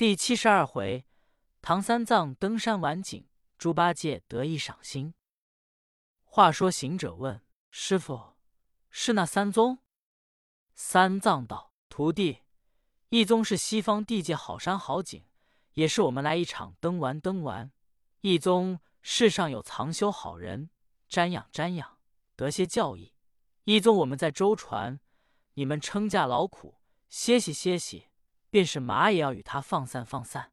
第七十二回，唐三藏登山玩景，猪八戒得意赏心。话说行者问师傅：“是那三宗？”三藏道：“徒弟，一宗是西方地界好山好景，也是我们来一场登玩登玩；一宗世上有藏修好人，瞻仰瞻仰，得些教义；一宗我们在舟船，你们撑驾劳苦，歇息歇息。”便是马也要与他放散放散。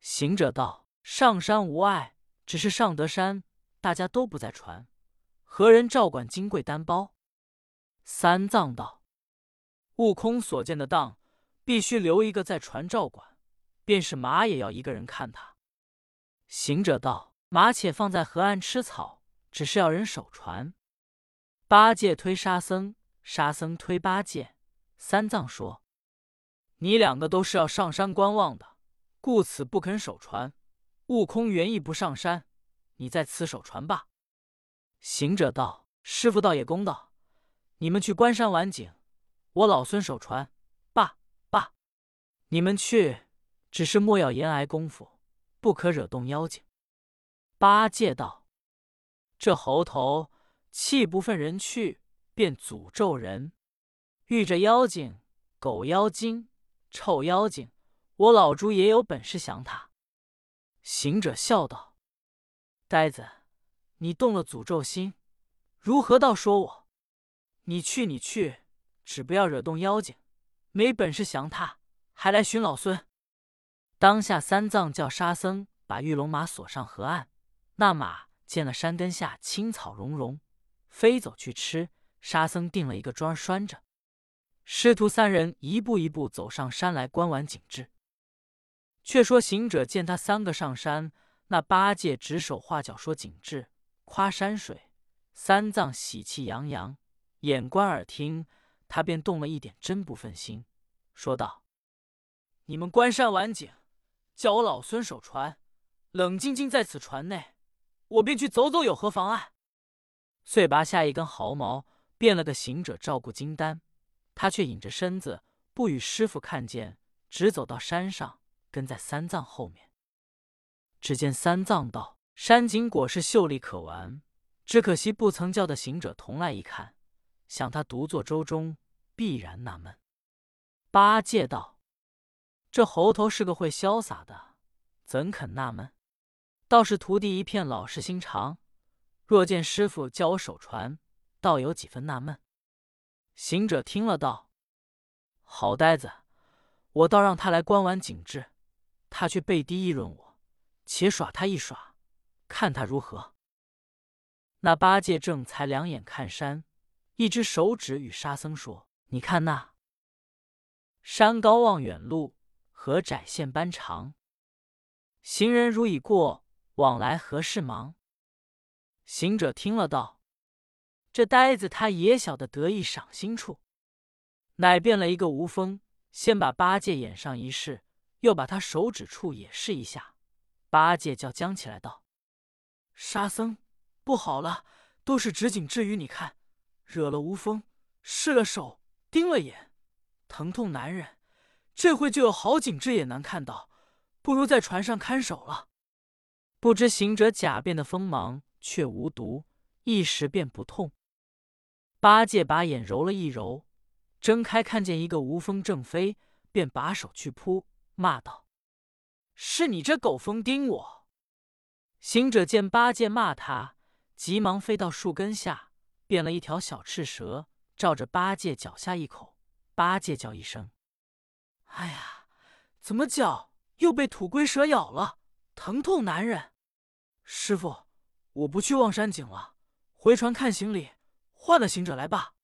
行者道：“上山无碍，只是上得山，大家都不在船，何人照管金贵单包？”三藏道：“悟空所见的当，必须留一个在船照管，便是马也要一个人看他。”行者道：“马且放在河岸吃草，只是要人守船。”八戒推沙僧，沙僧推八戒。三藏说。你两个都是要上山观望的，故此不肯守船。悟空原意不上山，你在此守船吧。行者道：“师傅倒也公道，你们去关山玩景，我老孙守船。罢罢，你们去，只是莫要言挨功夫，不可惹动妖精。”八戒道：“这猴头气不愤人去，便诅咒人，遇着妖精、狗妖精。”臭妖精，我老猪也有本事降他。行者笑道：“呆子，你动了诅咒心，如何倒说我？你去，你去，只不要惹动妖精，没本事降他，还来寻老孙。”当下三藏叫沙僧把玉龙马锁上河岸。那马见了山根下青草茸茸，飞走去吃。沙僧定了一个桩拴着。师徒三人一步一步走上山来观玩景致。却说行者见他三个上山，那八戒指手画脚说景致，夸山水；三藏喜气洋洋，眼观耳听，他便动了一点真不忿心，说道：“你们观山玩景，叫我老孙守船，冷静静在此船内，我便去走走，有何妨碍？”遂拔下一根毫毛，变了个行者照顾金丹。他却隐着身子，不与师傅看见，直走到山上，跟在三藏后面。只见三藏道：“山景果是秀丽可玩，只可惜不曾叫的行者同来一看，想他独坐舟中，必然纳闷。”八戒道：“这猴头是个会潇洒的，怎肯纳闷？倒是徒弟一片老实心肠，若见师傅叫我守船，倒有几分纳闷。”行者听了道：“好呆子，我倒让他来观玩景致，他却背地议论我，且耍他一耍，看他如何。”那八戒正才两眼看山，一只手指与沙僧说：“你看那山高望远路，河窄线般长，行人如已过，往来何事忙？”行者听了道。这呆子他也晓得得意赏心处，乃变了一个无风，先把八戒眼上一试，又把他手指处也试一下。八戒叫僵起来道：“沙僧，不好了，都是指景至于你看，惹了无风，试了手，盯了眼，疼痛难忍。这会就有好景致也难看到，不如在船上看守了。不知行者假变的锋芒，却无毒，一时便不痛。”八戒把眼揉了一揉，睁开看见一个无风正飞，便把手去扑，骂道：“是你这狗疯盯我！”行者见八戒骂他，急忙飞到树根下，变了一条小赤蛇，照着八戒脚下一口。八戒叫一声：“哎呀，怎么脚又被土龟蛇咬了？疼痛难忍！师傅，我不去望山景了，回船看行李。”换了行者来吧。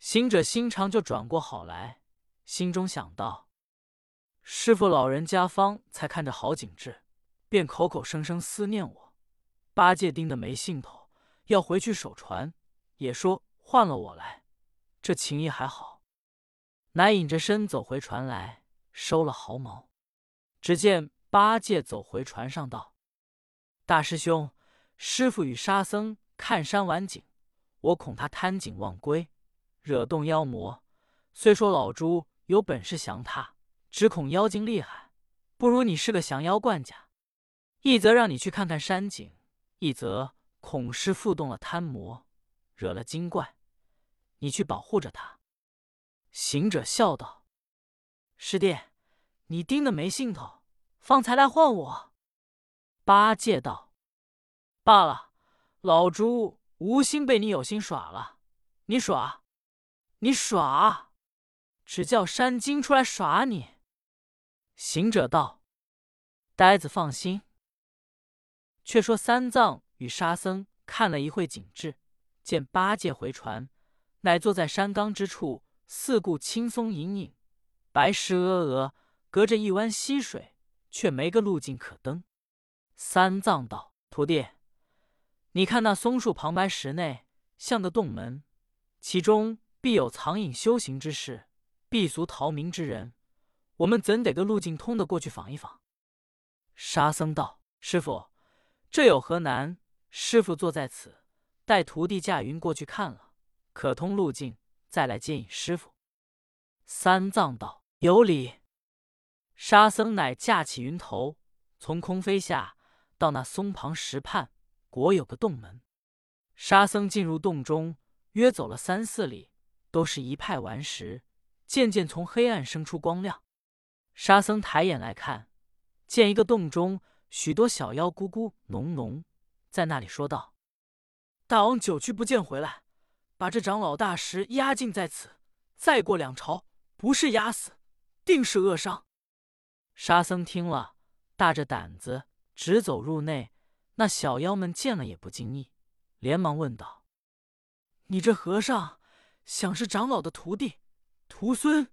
行者心肠就转过好来，心中想到：师傅老人家方才看着好景致，便口口声声思念我。八戒盯得没兴头，要回去守船，也说换了我来，这情谊还好。乃隐着身走回船来，收了毫毛。只见八戒走回船上道：“大师兄，师傅与沙僧看山玩景。”我恐他贪景忘归，惹动妖魔。虽说老猪有本事降他，只恐妖精厉害，不如你是个降妖冠家，一则让你去看看山景，一则恐师傅动了贪魔，惹了精怪，你去保护着他。”行者笑道：“师弟，你盯的没兴头，方才来唤我。”八戒道：“罢了，老猪无心被你有心耍了，你耍，你耍，只叫山精出来耍你。”行者道：“呆子放心。”却说三藏与沙僧看了一会景致，见八戒回船，乃坐在山冈之处。四顾青松隐隐，白石峨峨，隔着一湾溪水，却没个路径可登。三藏道：“徒弟，你看那松树旁白石内，像个洞门，其中必有藏隐修行之士，避俗逃民之人。我们怎得个路径通得过去访一访？”沙僧道：“师傅，这有何难？师傅坐在此，待徒弟驾云过去看了，可通路径。”再来接引师傅。三藏道：“有理。”沙僧乃架起云头，从空飞下，到那松旁石畔，果有个洞门。沙僧进入洞中，约走了三四里，都是一派顽石，渐渐从黑暗生出光亮。沙僧抬眼来看，见一个洞中许多小妖咕咕哝哝，在那里说道：“大王久去不见回来。”把这长老大石压禁在此，再过两朝，不是压死，定是扼伤。沙僧听了，大着胆子直走入内。那小妖们见了也不惊异，连忙问道：“你这和尚想是长老的徒弟、徒孙，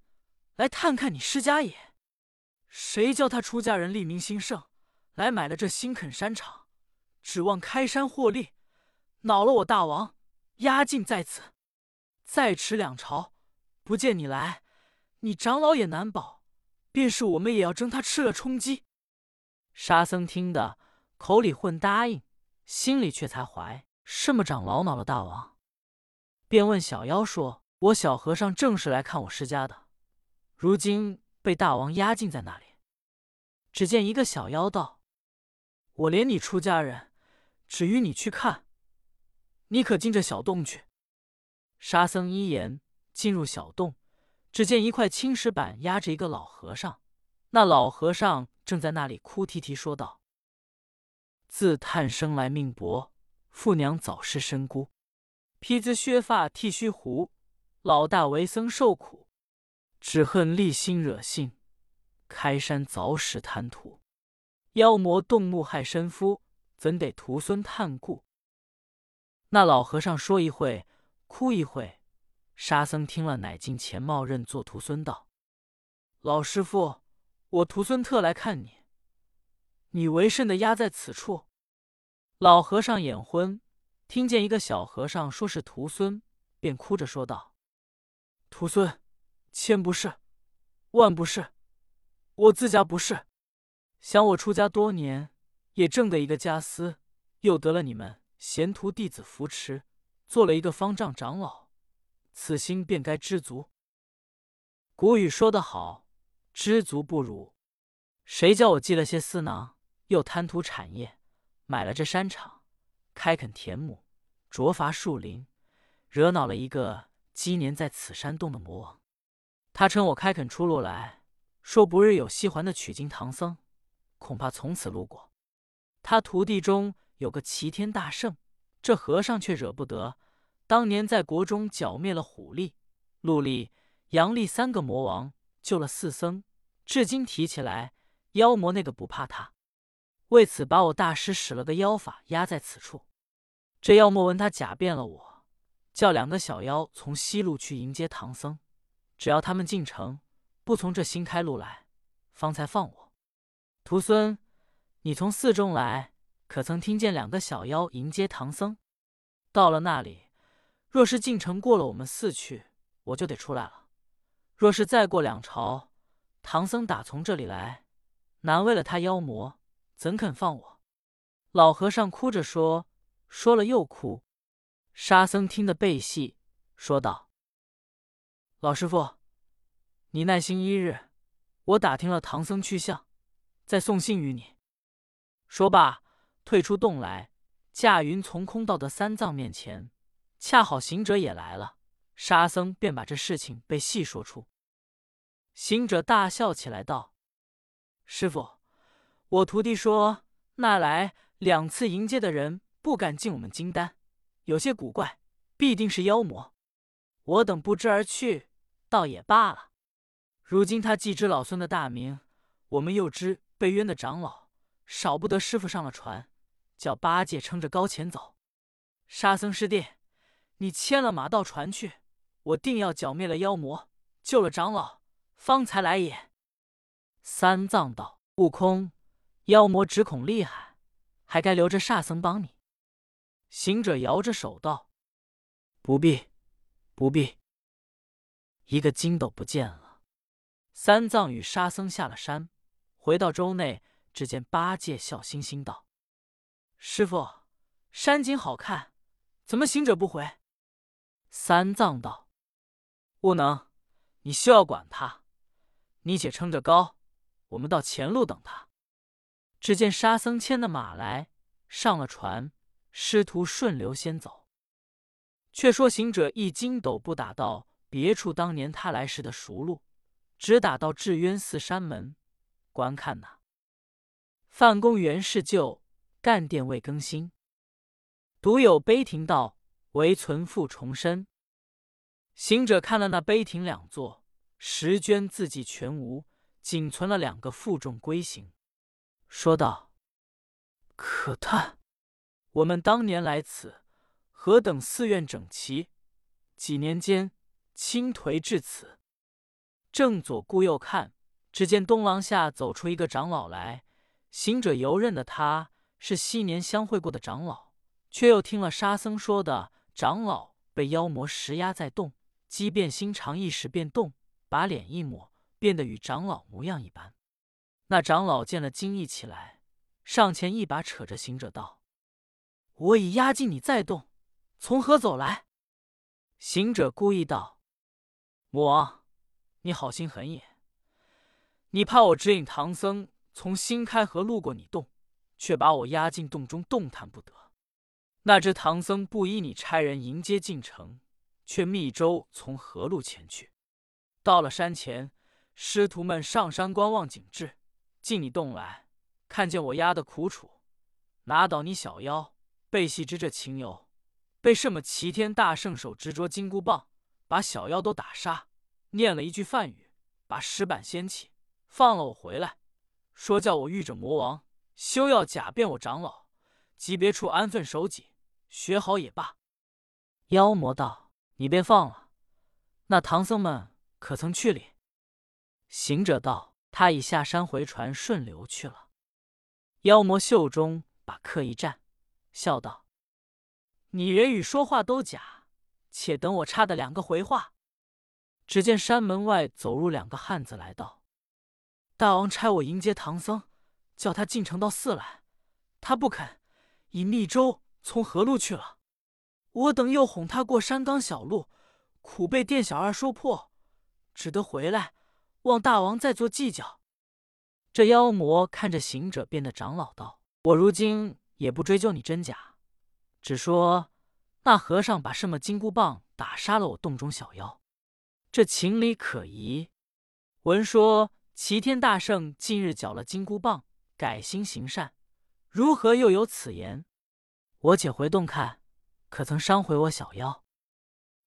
来探看你施家也？谁叫他出家人利民兴盛，来买了这新垦山场，指望开山获利，恼了我大王。”压境在此，再迟两朝，不见你来，你长老也难保。便是我们也要争他吃了充饥。沙僧听得，口里混答应，心里却才怀什么长老恼了大王，便问小妖说：“我小和尚正是来看我师家的，如今被大王压禁在那里。”只见一个小妖道：“我连你出家人，只与你去看。”你可进这小洞去。沙僧依言进入小洞，只见一块青石板压着一个老和尚。那老和尚正在那里哭啼啼说道：“自叹生来命薄，父娘早逝身孤。披子削发剃须胡，老大为僧受苦。只恨立心惹性，开山凿石贪图。妖魔动怒害身夫，怎得徒孙叹顾？”那老和尚说一会，哭一会。沙僧听了，乃进前冒认作徒孙道：“老师傅，我徒孙特来看你。你为甚的压在此处？”老和尚眼昏，听见一个小和尚说是徒孙，便哭着说道：“徒孙，千不是，万不是，我自家不是。想我出家多年，也挣得一个家私，又得了你们。”贤徒弟子扶持，做了一个方丈长老，此心便该知足。古语说得好，知足不辱。谁叫我积了些私囊，又贪图产业，买了这山场，开垦田亩，卓伐树林，惹恼了一个积年在此山洞的魔王。他称我开垦出路来说，不日有西环的取经唐僧，恐怕从此路过。他徒弟中。有个齐天大圣，这和尚却惹不得。当年在国中剿灭了虎力、鹿力、杨力三个魔王，救了四僧，至今提起来，妖魔那个不怕他。为此把我大师使了个妖法压在此处。这妖魔闻他假变了我，叫两个小妖从西路去迎接唐僧。只要他们进城，不从这新开路来，方才放我。徒孙，你从寺中来。可曾听见两个小妖迎接唐僧？到了那里，若是进城过了我们寺去，我就得出来了；若是再过两朝，唐僧打从这里来，难为了他妖魔，怎肯放我？老和尚哭着说，说了又哭。沙僧听得背细，说道：“老师傅，你耐心一日，我打听了唐僧去向，再送信于你。”说罢，退出洞来，驾云从空到得三藏面前。恰好行者也来了，沙僧便把这事情被细说出。行者大笑起来，道：“师傅，我徒弟说那来两次迎接的人不敢进我们金丹，有些古怪，必定是妖魔。我等不知而去，倒也罢了。如今他既知老孙的大名，我们又知被冤的长老，少不得师傅上了船，叫八戒撑着高前走。沙僧师弟。”你牵了马到船去，我定要剿灭了妖魔，救了长老，方才来也。三藏道：“悟空，妖魔只恐厉害，还该留着沙僧帮你。”行者摇着手道：“不必，不必。”一个筋斗不见了。三藏与沙僧下了山，回到州内，只见八戒笑嘻嘻道：“师傅，山景好看，怎么行者不回？”三藏道：“悟能，你休要管他，你且撑着高，我们到前路等他。”只见沙僧牵的马来，上了船，师徒顺流先走。却说行者一筋斗不打到别处，当年他来时的熟路，只打到智渊寺山门，观看呐范公原是旧，干殿未更新，独有碑亭道。唯存复重申。行者看了那碑亭两座，石绢字迹全无，仅存了两个负重龟形，说道：“可叹！我们当年来此，何等寺院整齐，几年间倾颓至此。”正左顾右看，只见东廊下走出一个长老来。行者游刃的他是昔年相会过的长老，却又听了沙僧说的。长老被妖魔石压在洞，机变心肠，一时变动，把脸一抹，变得与长老模样一般。那长老见了，惊异起来，上前一把扯着行者道：“我已压进你在洞，从何走来？”行者故意道：“魔王，你好心狠也！你怕我指引唐僧从新开河路过你洞，却把我压进洞中，动弹不得。”那只唐僧不依你差人迎接进城，却密舟从河路前去。到了山前，师徒们上山观望景致，进你洞来，看见我压的苦楚，拿倒你小妖，背细知这情由，被什么齐天大圣手执着金箍棒，把小妖都打杀，念了一句梵语，把石板掀起，放了我回来，说叫我遇着魔王，休要假变我长老，级别处安分守己。学好也罢。妖魔道：“你便放了。那唐僧们可曾去里？”行者道：“他已下山回船，顺流去了。”妖魔袖中把客一战，笑道：“你人语说话都假，且等我差的两个回话。”只见山门外走入两个汉子，来道：“大王差我迎接唐僧，叫他进城到寺来，他不肯，以密州。”从何路去了？我等又哄他过山冈小路，苦被店小二说破，只得回来，望大王再做计较。这妖魔看着行者变的长老道：“我如今也不追究你真假，只说那和尚把什么金箍棒打杀了我洞中小妖，这情理可疑。闻说齐天大圣近日缴了金箍棒，改心行善，如何又有此言？”我且回洞看，可曾伤毁我小妖？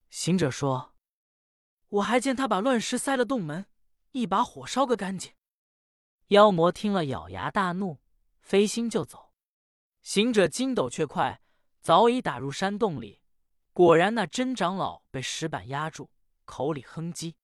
行者说：“我还见他把乱石塞了洞门，一把火烧个干净。”妖魔听了，咬牙大怒，飞心就走。行者筋斗却快，早已打入山洞里。果然，那真长老被石板压住，口里哼唧。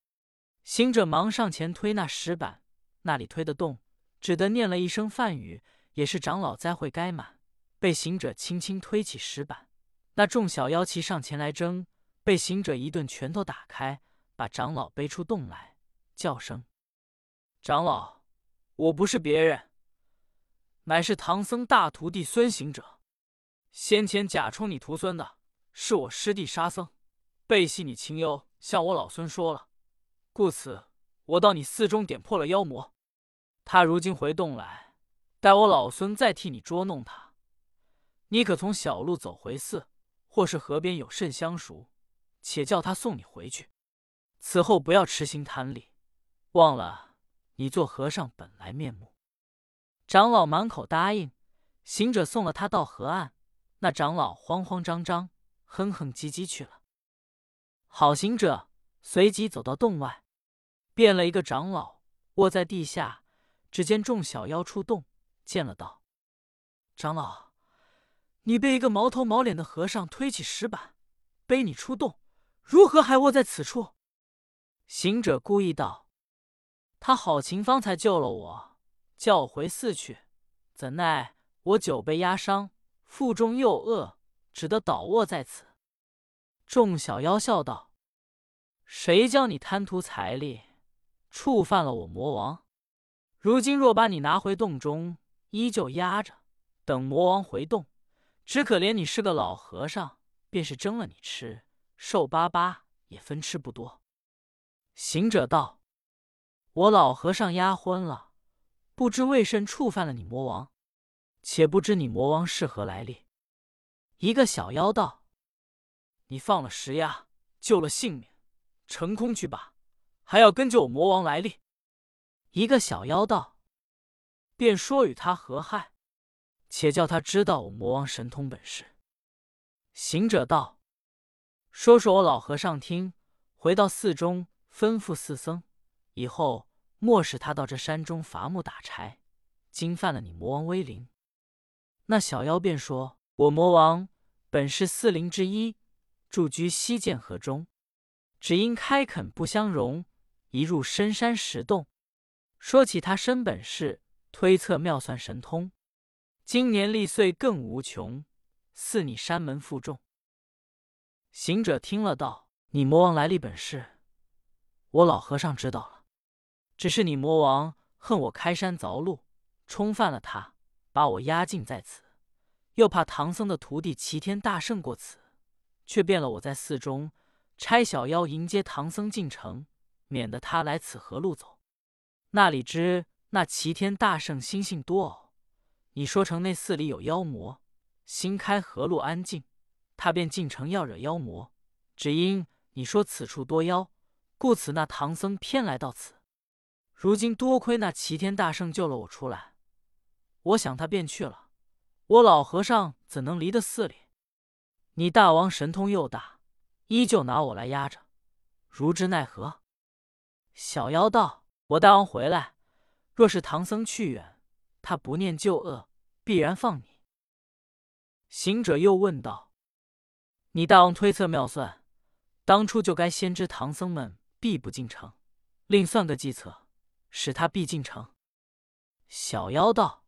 行者忙上前推那石板，那里推得动，只得念了一声梵语，也是长老灾会该满。被行者轻轻推起石板，那众小妖齐上前来争，被行者一顿拳头打开，把长老背出洞来，叫声：“长老，我不是别人，乃是唐僧大徒弟孙行者。先前假充你徒孙的是我师弟沙僧，背信你情由，向我老孙说了，故此我到你寺中点破了妖魔。他如今回洞来，待我老孙再替你捉弄他，你可从小路走回寺，或是河边有甚相熟，且叫他送你回去。此后不要痴心贪利，忘了你做和尚本来面目。”长老满口答应。行者送了他到河岸，那长老慌慌张张、哼哼唧唧去了。好行者随即走到洞外，变了一个长老卧在地下。只见众小妖出洞，见了道：“长老，你被一个毛头毛脸的和尚推起石板，背你出洞，如何还卧在此处？”行者故意道：“他好情方才救了我，叫我回寺去，怎奈……”我久被压伤，腹中又饿，只得倒卧在此。众小妖笑道：“谁叫你贪图财力，触犯了我魔王？如今若把你拿回洞中，依旧压着，等魔王回洞。只可怜你是个老和尚，便是蒸了你吃，瘦巴巴也分吃不多。”行者道：“我老和尚压昏了，不知为甚触犯了你魔王。”且不知你魔王是何来历？一个小妖道：“你放了石压，救了性命，成空去吧，还要跟救我魔王来历？”一个小妖道：“便说与他何害？且叫他知道我魔王神通本事。”行者道：“说说我老和尚听。”回到寺中，吩咐寺僧：“以后莫使他到这山中伐木打柴，惊犯了你魔王威灵。”那小妖便说：“我魔王本是四灵之一，住居西涧河中，只因开垦不相容，一入深山石洞。说起他身本事，推测妙算神通，今年历岁更无穷，似你山门负重。”行者听了道：“你魔王来历本事，我老和尚知道了。只是你魔王恨我开山凿路，冲犯了他。”把我压禁在此，又怕唐僧的徒弟齐天大圣过此，却变了我在寺中差小妖迎接唐僧进城，免得他来此河路走。那里知那齐天大圣心性多偶，你说城内寺里有妖魔，新开河路安静，他便进城要惹妖魔。只因你说此处多妖，故此那唐僧偏来到此。如今多亏那齐天大圣救了我出来。我想他便去了，我老和尚怎能离得寺里？你大王神通又大，依旧拿我来压着，如之奈何？小妖道：“我大王回来，若是唐僧去远，他不念旧恶，必然放你。”行者又问道：“你大王推测妙算，当初就该先知唐僧们必不进城，另算个计策，使他必进城。”小妖道。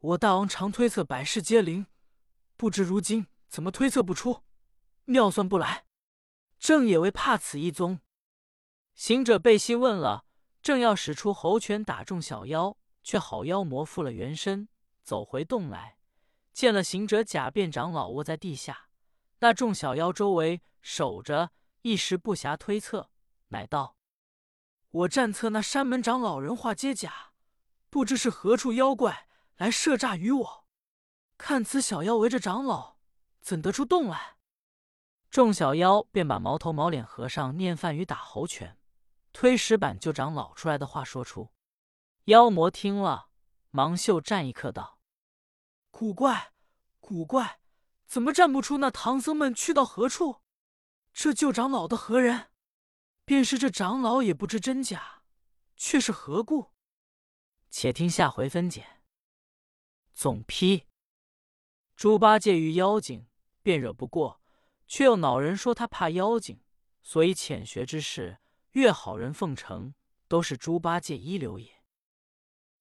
我大王常推测百事皆灵，不知如今怎么推测不出，妙算不来，正也为怕此一宗。行者背细问了，正要使出猴拳打中小妖，却好妖魔复了原身，走回洞来，见了行者假变长老卧在地下，那众小妖周围守着，一时不暇推测，乃道：“我战策那山门长老人化皆假，不知是何处妖怪。”来设诈于我，看此小妖围着长老，怎得出洞来？众小妖便把毛头毛脸和尚念梵语、打猴拳、推石板救长老出来的话说出。妖魔听了，忙袖战一刻道：“古怪，古怪，怎么战不出那唐僧们去到何处？这救长老的何人？便是这长老也不知真假，却是何故？且听下回分解。”总批：猪八戒遇妖精，便惹不过，却又恼人说他怕妖精，所以浅学之事，越好人奉承，都是猪八戒一流也。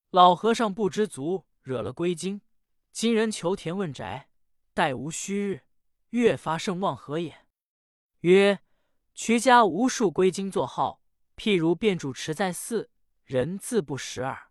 老和尚不知足，惹了龟精，今人求田问宅，待无虚日，越发盛望何也？曰：徐家无数归京作号，譬如卞主持在寺，人自不识耳。